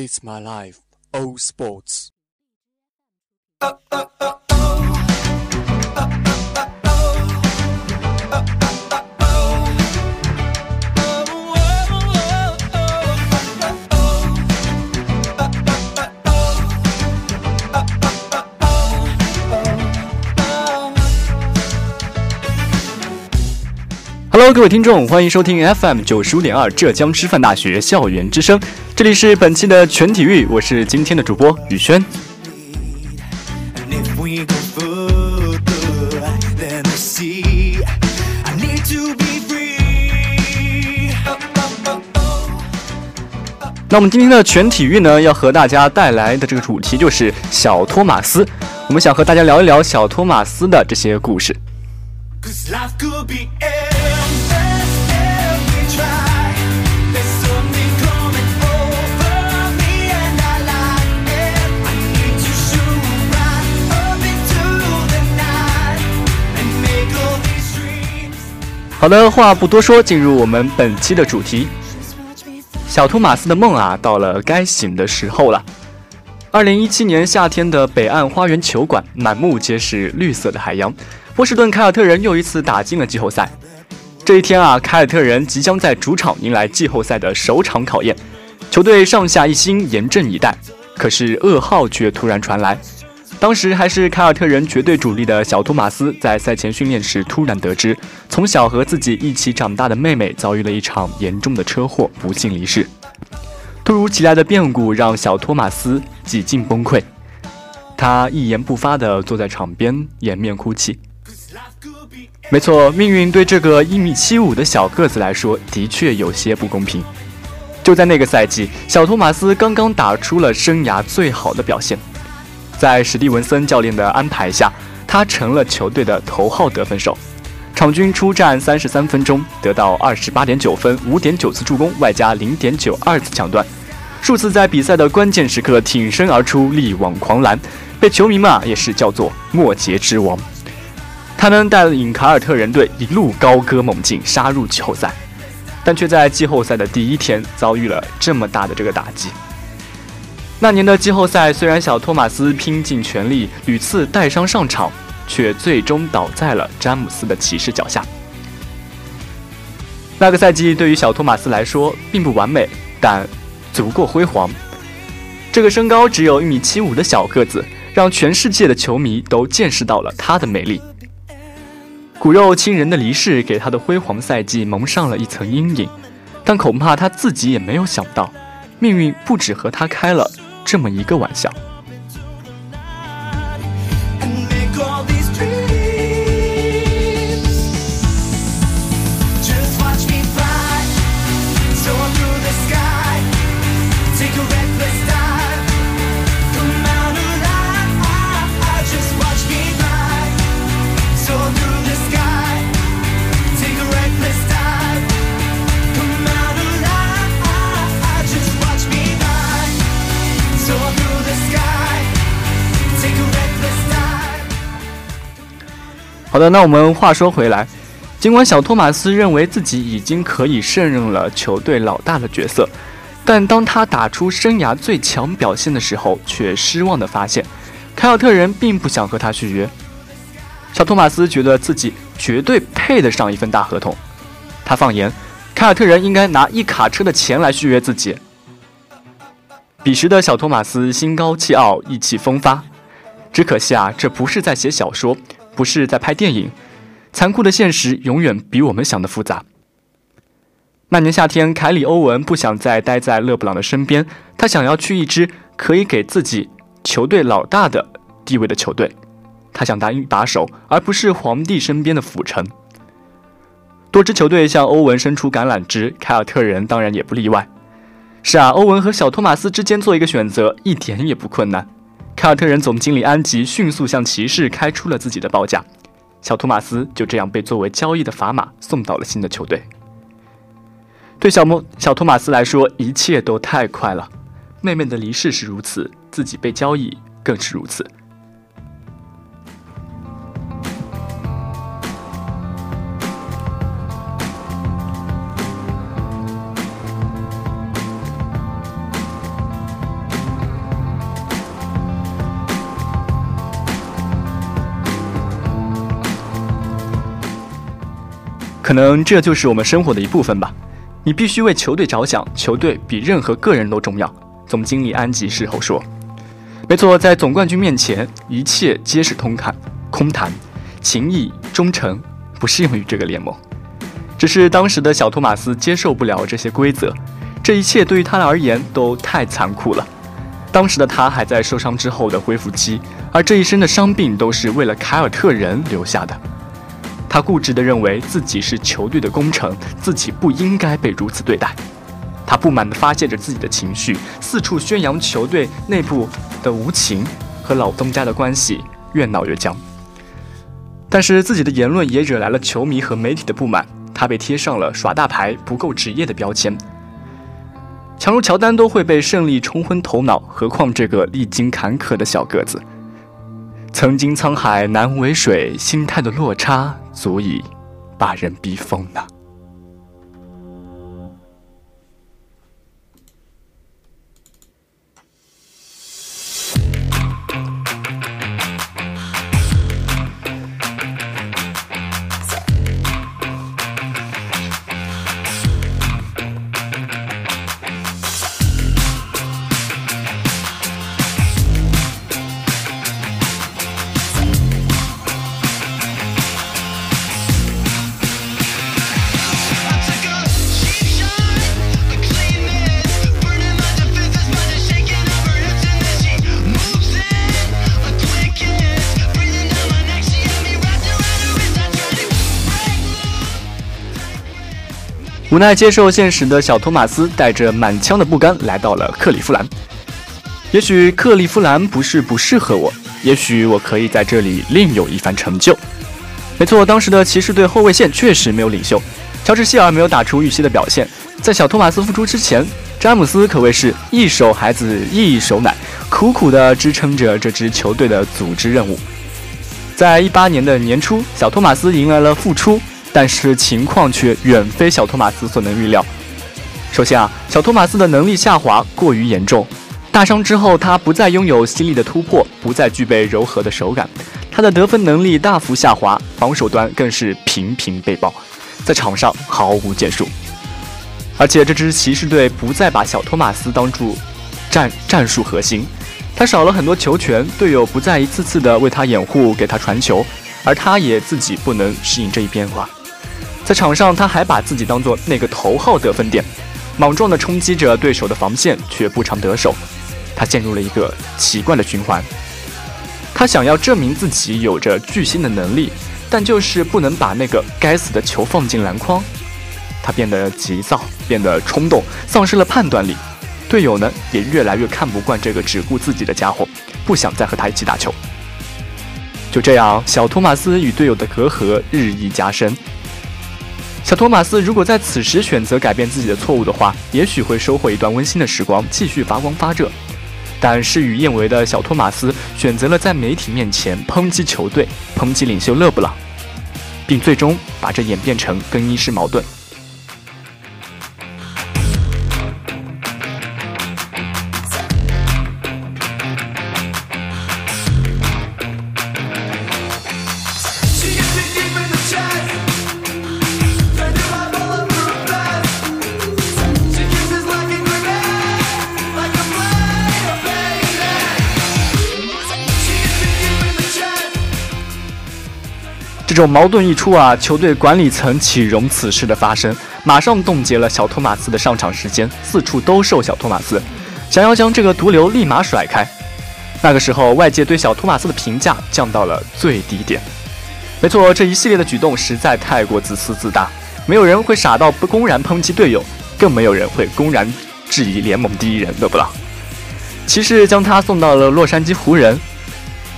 It's my life, All Sports。Uh, uh, uh. Hello，各位听众，欢迎收听 FM 九十五点二浙江师范大学校园之声，这里是本期的全体育，我是今天的主播宇轩。那我们今天的全体育呢，要和大家带来的这个主题就是小托马斯。我们想和大家聊一聊小托马斯的这些故事。Cause life could be 好的，话不多说，进入我们本期的主题。小托马斯的梦啊，到了该醒的时候了。二零一七年夏天的北岸花园球馆，满目皆是绿色的海洋。波士顿凯尔特人又一次打进了季后赛。这一天啊，凯尔特人即将在主场迎来季后赛的首场考验，球队上下一心，严阵以待。可是噩耗却突然传来，当时还是凯尔特人绝对主力的小托马斯，在赛前训练时突然得知，从小和自己一起长大的妹妹遭遇了一场严重的车祸，不幸离世。突如其来的变故让小托马斯几近崩溃，他一言不发地坐在场边，掩面哭泣。没错，命运对这个一米七五的小个子来说，的确有些不公平。就在那个赛季，小托马斯刚刚打出了生涯最好的表现。在史蒂文森教练的安排下，他成了球队的头号得分手，场均出战三十三分钟，得到二十八点九分、五点九次助攻，外加零点九二次抢断，数次在比赛的关键时刻挺身而出，力挽狂澜，被球迷们啊也是叫做末节之王。他能带领凯尔特人队一路高歌猛进，杀入季后赛，但却在季后赛的第一天遭遇了这么大的这个打击。那年的季后赛，虽然小托马斯拼尽全力，屡次带伤上场，却最终倒在了詹姆斯的骑士脚下。那个赛季对于小托马斯来说并不完美，但足够辉煌。这个身高只有一米七五的小个子，让全世界的球迷都见识到了他的美丽。骨肉亲人的离世给他的辉煌赛季蒙上了一层阴影，但恐怕他自己也没有想到，命运不止和他开了这么一个玩笑。好的，那我们话说回来，尽管小托马斯认为自己已经可以胜任了球队老大的角色，但当他打出生涯最强表现的时候，却失望地发现，凯尔特人并不想和他续约。小托马斯觉得自己绝对配得上一份大合同，他放言，凯尔特人应该拿一卡车的钱来续约自己。彼时的小托马斯心高气傲，意气风发，只可惜啊，这不是在写小说，不是在拍电影，残酷的现实永远比我们想的复杂。那年夏天，凯里·欧文不想再待在勒布朗的身边，他想要去一支可以给自己球队老大的地位的球队。他想当一把手，而不是皇帝身边的辅臣。多支球队向欧文伸出橄榄枝，凯尔特人当然也不例外。是啊，欧文和小托马斯之间做一个选择一点也不困难。凯尔特人总经理安吉迅速向骑士开出了自己的报价，小托马斯就这样被作为交易的砝码送到了新的球队。对小莫小托马斯来说，一切都太快了。妹妹的离世是如此，自己被交易更是如此。可能这就是我们生活的一部分吧。你必须为球队着想，球队比任何个人都重要。总经理安吉事后说：“没错，在总冠军面前，一切皆是空谈，空谈，情谊、忠诚不适用于这个联盟。只是当时的小托马斯接受不了这些规则，这一切对于他而言都太残酷了。当时的他还在受伤之后的恢复期，而这一身的伤病都是为了凯尔特人留下的。”他固执地认为自己是球队的功臣，自己不应该被如此对待。他不满地发泄着自己的情绪，四处宣扬球队内部的无情，和老东家的关系越闹越僵。但是自己的言论也惹来了球迷和媒体的不满，他被贴上了耍大牌、不够职业的标签。强如乔丹都会被胜利冲昏头脑，何况这个历经坎坷的小个子？曾经沧海难为水，心态的落差足以把人逼疯了。无奈接受现实的小托马斯带着满腔的不甘来到了克利夫兰。也许克利夫兰不是不适合我，也许我可以在这里另有一番成就。没错，当时的骑士队后卫线确实没有领袖，乔治希尔没有打出预期的表现。在小托马斯复出之前，詹姆斯可谓是一手孩子一手奶，苦苦地支撑着这支球队的组织任务。在一八年的年初，小托马斯迎来了复出。但是情况却远非小托马斯所能预料。首先啊，小托马斯的能力下滑过于严重，大伤之后他不再拥有犀利的突破，不再具备柔和的手感，他的得分能力大幅下滑，防守端更是频频被爆，在场上毫无建树。而且这支骑士队不再把小托马斯当作战战术核心，他少了很多球权，队友不再一次次的为他掩护，给他传球，而他也自己不能适应这一变化。在场上，他还把自己当做那个头号得分点，莽撞地冲击着对手的防线，却不常得手。他陷入了一个奇怪的循环。他想要证明自己有着巨星的能力，但就是不能把那个该死的球放进篮筐。他变得急躁，变得冲动，丧失了判断力。队友呢，也越来越看不惯这个只顾自己的家伙，不想再和他一起打球。就这样，小托马斯与队友的隔阂日益加深。小托马斯如果在此时选择改变自己的错误的话，也许会收获一段温馨的时光，继续发光发热。但事与愿违的小托马斯选择了在媒体面前抨击球队、抨击领袖勒布朗，并最终把这演变成更衣室矛盾。这种矛盾一出啊，球队管理层岂容此事的发生？马上冻结了小托马斯的上场时间，四处兜售小托马斯，想要将这个毒瘤立马甩开。那个时候，外界对小托马斯的评价降到了最低点。没错，这一系列的举动实在太过自私自大，没有人会傻到不公然抨击队友，更没有人会公然质疑联盟第一人勒布朗。骑士将他送到了洛杉矶湖人。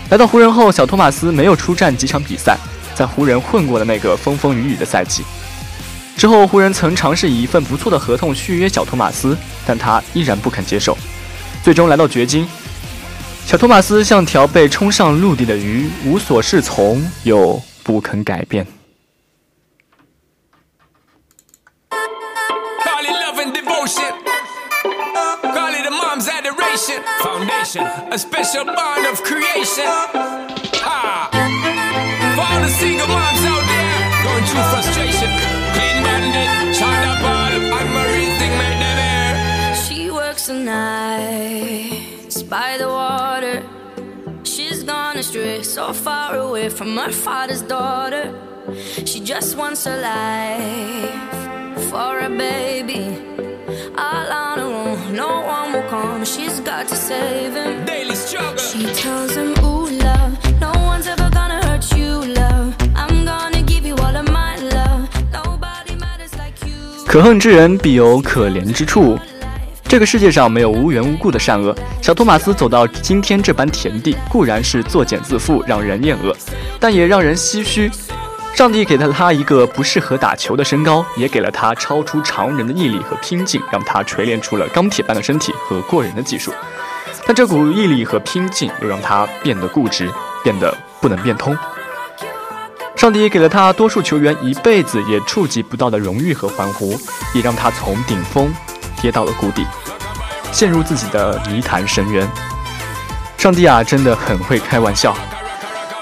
来到湖人后，小托马斯没有出战几场比赛，在湖人混过了那个风风雨雨的赛季。之后，湖人曾尝试以一份不错的合同续约小托马斯，但他依然不肯接受，最终来到掘金。小托马斯像条被冲上陆地的鱼，无所适从，又不肯改变。Single moms out there going through frustration. Clean bandit, China ball, and Marie thing make them air. She works the nights by the water. She's gone astray, so far away from her father's daughter. She just wants a life for a baby. All on her own, no one will come. She's got to save him. Daily struggle. She tells him, Ooh, 可恨之人必有可怜之处。这个世界上没有无缘无故的善恶。小托马斯走到今天这般田地，固然是作茧自缚，让人厌恶，但也让人唏嘘。上帝给了他一个不适合打球的身高，也给了他超出常人的毅力和拼劲，让他锤炼出了钢铁般的身体和过人的技术。但这股毅力和拼劲又让他变得固执，变得不能变通。上帝给了他多数球员一辈子也触及不到的荣誉和欢呼，也让他从顶峰跌到了谷底，陷入自己的泥潭深渊。上帝啊，真的很会开玩笑。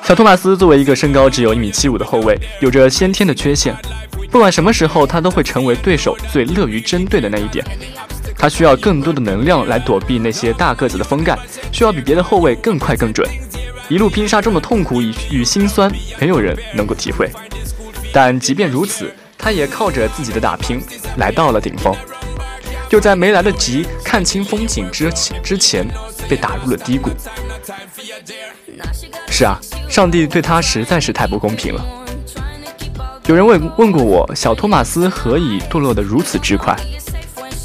小托马斯作为一个身高只有一米七五的后卫，有着先天的缺陷，不管什么时候，他都会成为对手最乐于针对的那一点。他需要更多的能量来躲避那些大个子的封盖，需要比别的后卫更快更准。一路拼杀中的痛苦与与心酸，没有人能够体会。但即便如此，他也靠着自己的打拼来到了顶峰，又在没来得及看清风景之之前被打入了低谷。是啊，上帝对他实在是太不公平了。有人问问过我，小托马斯何以堕落得如此之快？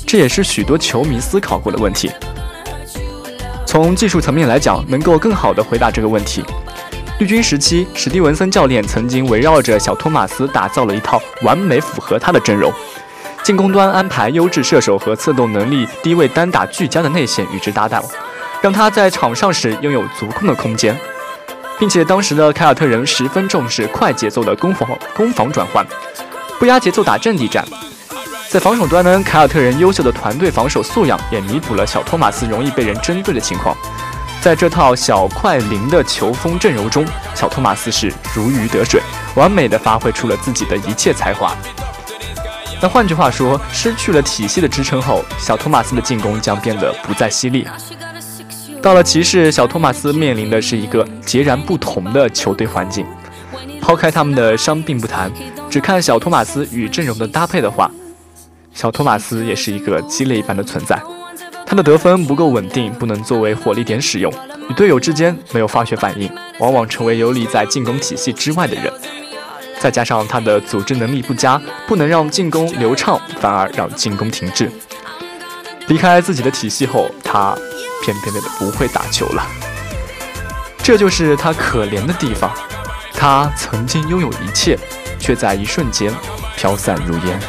这也是许多球迷思考过的问题。从技术层面来讲，能够更好地回答这个问题。绿军时期，史蒂文森教练曾经围绕着小托马斯打造了一套完美符合他的阵容。进攻端安排优质射手和策动能力低位单打俱佳的内线与之搭档，让他在场上时拥有足够的空间，并且当时的凯尔特人十分重视快节奏的攻防攻防转换，不压节奏打阵地战。在防守端呢，凯尔特人优秀的团队防守素养也弥补了小托马斯容易被人针对的情况。在这套小快灵的球风阵容中，小托马斯是如鱼得水，完美的发挥出了自己的一切才华。那换句话说，失去了体系的支撑后，小托马斯的进攻将变得不再犀利。到了骑士，小托马斯面临的是一个截然不同的球队环境。抛开他们的伤病不谈，只看小托马斯与阵容的搭配的话，小托马斯也是一个鸡肋般的存在。他的得分不够稳定，不能作为火力点使用，与队友之间没有化学反应，往往成为游离在进攻体系之外的人。再加上他的组织能力不佳，不能让进攻流畅，反而让进攻停滞。离开自己的体系后，他偏偏的不会打球了。这就是他可怜的地方。他曾经拥有一切，却在一瞬间飘散如烟。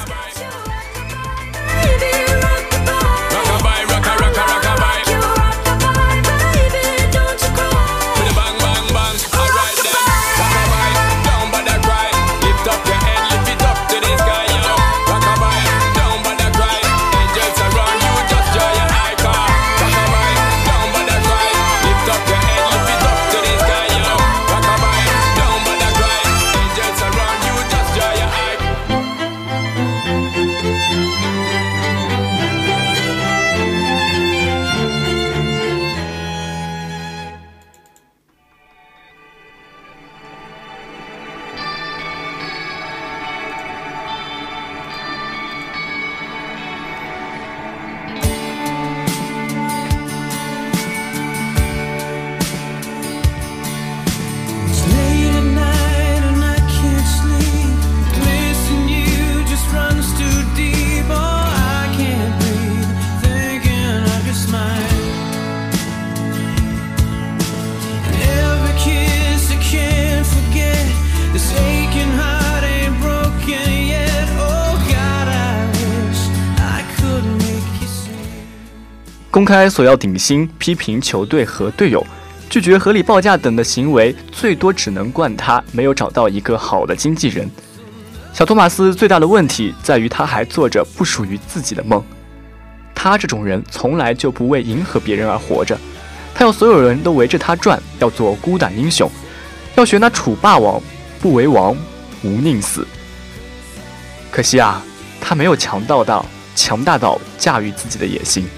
公开索要顶薪、批评球队和队友、拒绝合理报价等的行为，最多只能怪他没有找到一个好的经纪人。小托马斯最大的问题在于，他还做着不属于自己的梦。他这种人从来就不为迎合别人而活着，他要所有人都围着他转，要做孤胆英雄，要学那楚霸王，不为王，无宁死。可惜啊，他没有强大到强大到驾驭自己的野心。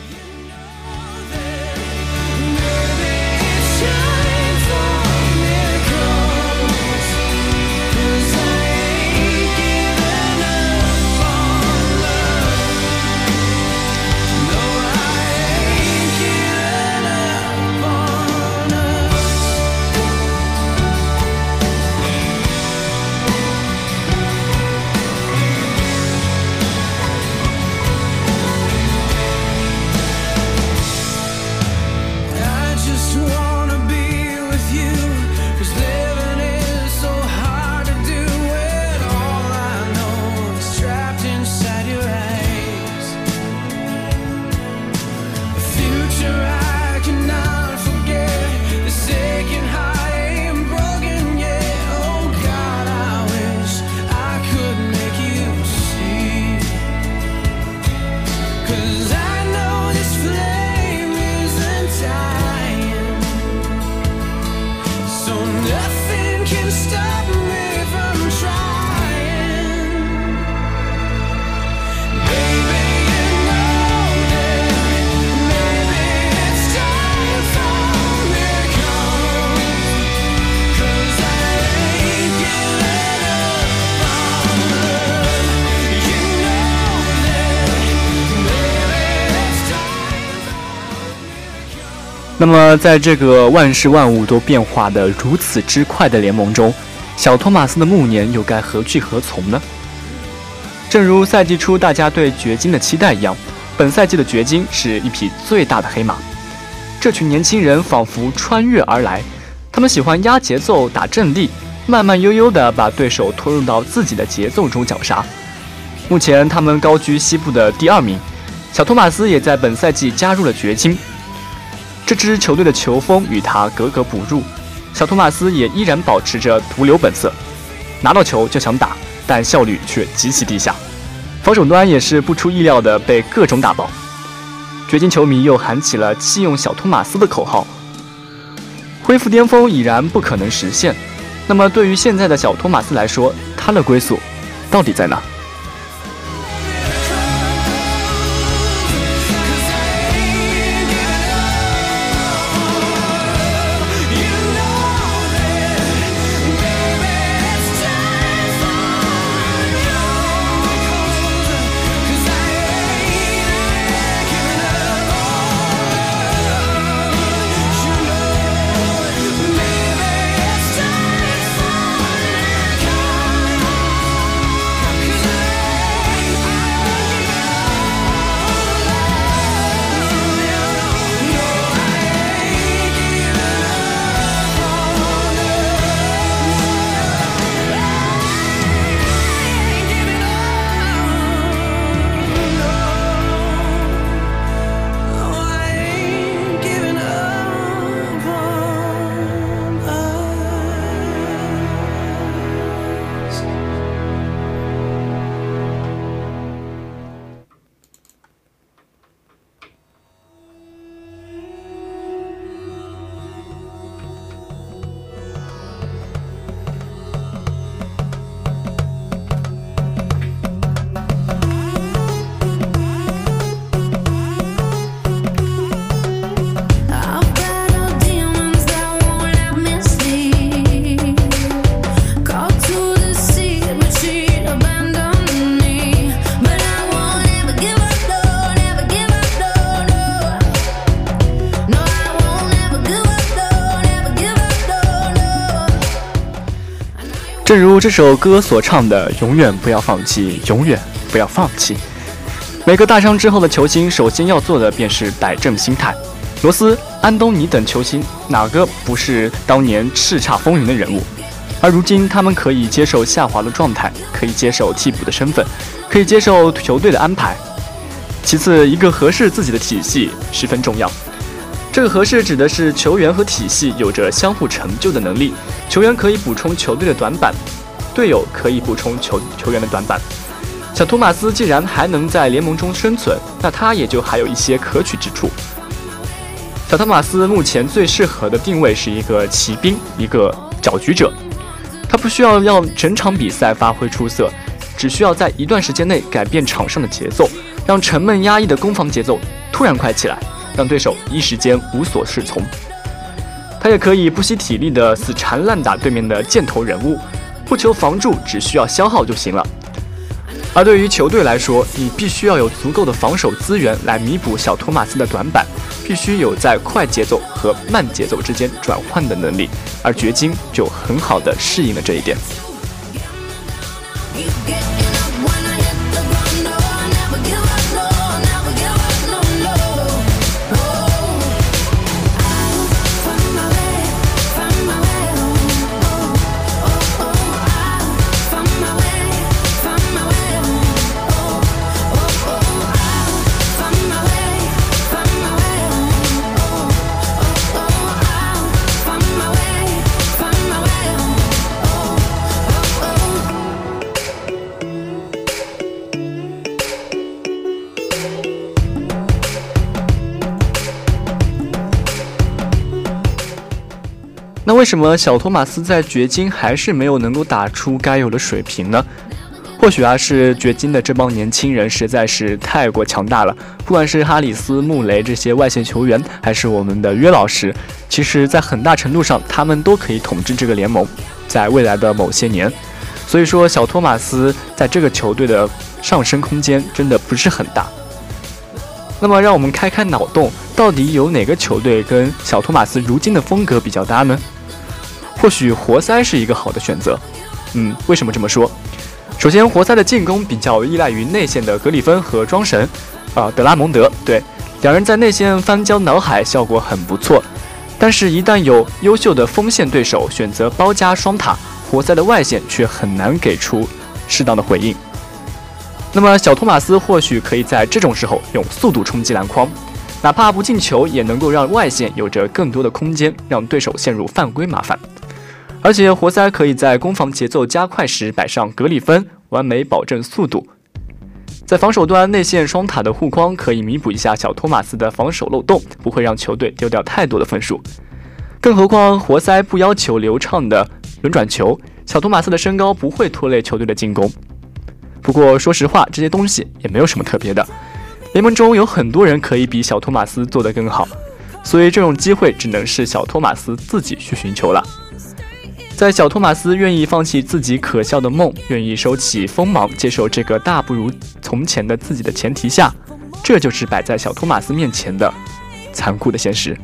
那么，在这个万事万物都变化的如此之快的联盟中，小托马斯的暮年又该何去何从呢？正如赛季初大家对掘金的期待一样，本赛季的掘金是一匹最大的黑马。这群年轻人仿佛穿越而来，他们喜欢压节奏、打阵地，慢慢悠悠地把对手拖入到自己的节奏中绞杀。目前他们高居西部的第二名，小托马斯也在本赛季加入了掘金。这支球队的球风与他格格不入，小托马斯也依然保持着毒瘤本色，拿到球就想打，但效率却极其低下，防守端也是不出意料的被各种打爆。掘金球迷又喊起了弃用小托马斯的口号，恢复巅峰已然不可能实现。那么对于现在的小托马斯来说，他的归宿到底在哪这首歌所唱的：“永远不要放弃，永远不要放弃。”每个大伤之后的球星，首先要做的便是摆正心态。罗斯、安东尼等球星，哪个不是当年叱咤风云的人物？而如今，他们可以接受下滑的状态，可以接受替补的身份，可以接受球队的安排。其次，一个合适自己的体系十分重要。这个合适指的是球员和体系有着相互成就的能力，球员可以补充球队的短板，队友可以补充球球员的短板。小托马斯既然还能在联盟中生存，那他也就还有一些可取之处。小托马斯目前最适合的定位是一个骑兵，一个搅局者。他不需要让整场比赛发挥出色，只需要在一段时间内改变场上的节奏，让沉闷压抑的攻防节奏突然快起来，让对手一时间无所适从。他也可以不惜体力的死缠烂打对面的箭头人物，不求防住，只需要消耗就行了。而对于球队来说，你必须要有足够的防守资源来弥补小托马斯的短板，必须有在快节奏和慢节奏之间转换的能力，而掘金就很好的适应了这一点。为什么小托马斯在掘金还是没有能够打出该有的水平呢？或许啊，是掘金的这帮年轻人实在是太过强大了。不管是哈里斯、穆雷这些外线球员，还是我们的约老师，其实在很大程度上，他们都可以统治这个联盟，在未来的某些年。所以说，小托马斯在这个球队的上升空间真的不是很大。那么，让我们开开脑洞，到底有哪个球队跟小托马斯如今的风格比较搭呢？或许活塞是一个好的选择。嗯，为什么这么说？首先，活塞的进攻比较依赖于内线的格里芬和庄神，啊、德拉蒙德，对，两人在内线翻江倒海，效果很不错。但是，一旦有优秀的锋线对手选择包夹双塔，活塞的外线却很难给出适当的回应。那么，小托马斯或许可以在这种时候用速度冲击篮筐，哪怕不进球，也能够让外线有着更多的空间，让对手陷入犯规麻烦。而且，活塞可以在攻防节奏加快时摆上格里芬，完美保证速度。在防守端，内线双塔的护框可以弥补一下小托马斯的防守漏洞，不会让球队丢掉太多的分数。更何况，活塞不要求流畅的轮转球，小托马斯的身高不会拖累球队的进攻。不过，说实话，这些东西也没有什么特别的。联盟中有很多人可以比小托马斯做得更好，所以这种机会只能是小托马斯自己去寻求了。在小托马斯愿意放弃自己可笑的梦，愿意收起锋芒，接受这个大不如从前的自己的前提下，这就是摆在小托马斯面前的残酷的现实。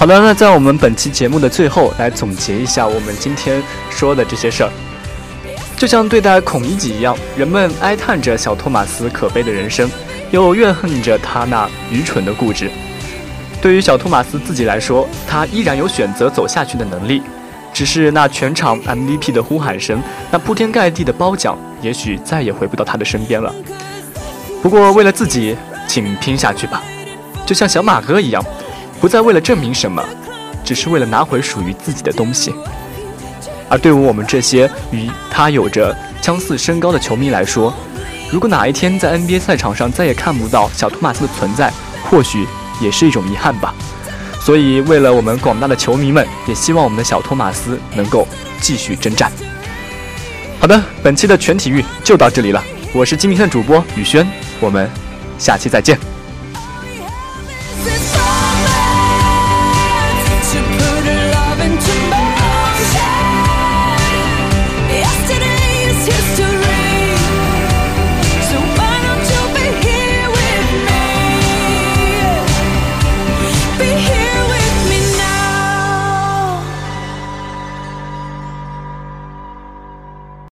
好的，那在我们本期节目的最后，来总结一下我们今天说的这些事儿。就像对待孔乙己一样，人们哀叹着小托马斯可悲的人生，又怨恨着他那愚蠢的固执。对于小托马斯自己来说，他依然有选择走下去的能力，只是那全场 MVP 的呼喊声，那铺天盖地的褒奖，也许再也回不到他的身边了。不过，为了自己，请拼下去吧，就像小马哥一样，不再为了证明什么，只是为了拿回属于自己的东西。而对于我们这些与他有着相似身高的球迷来说，如果哪一天在 NBA 赛场上再也看不到小托马斯的存在，或许也是一种遗憾吧。所以，为了我们广大的球迷们，也希望我们的小托马斯能够继续征战。好的，本期的全体育就到这里了，我是今天的主播宇轩，我们下期再见。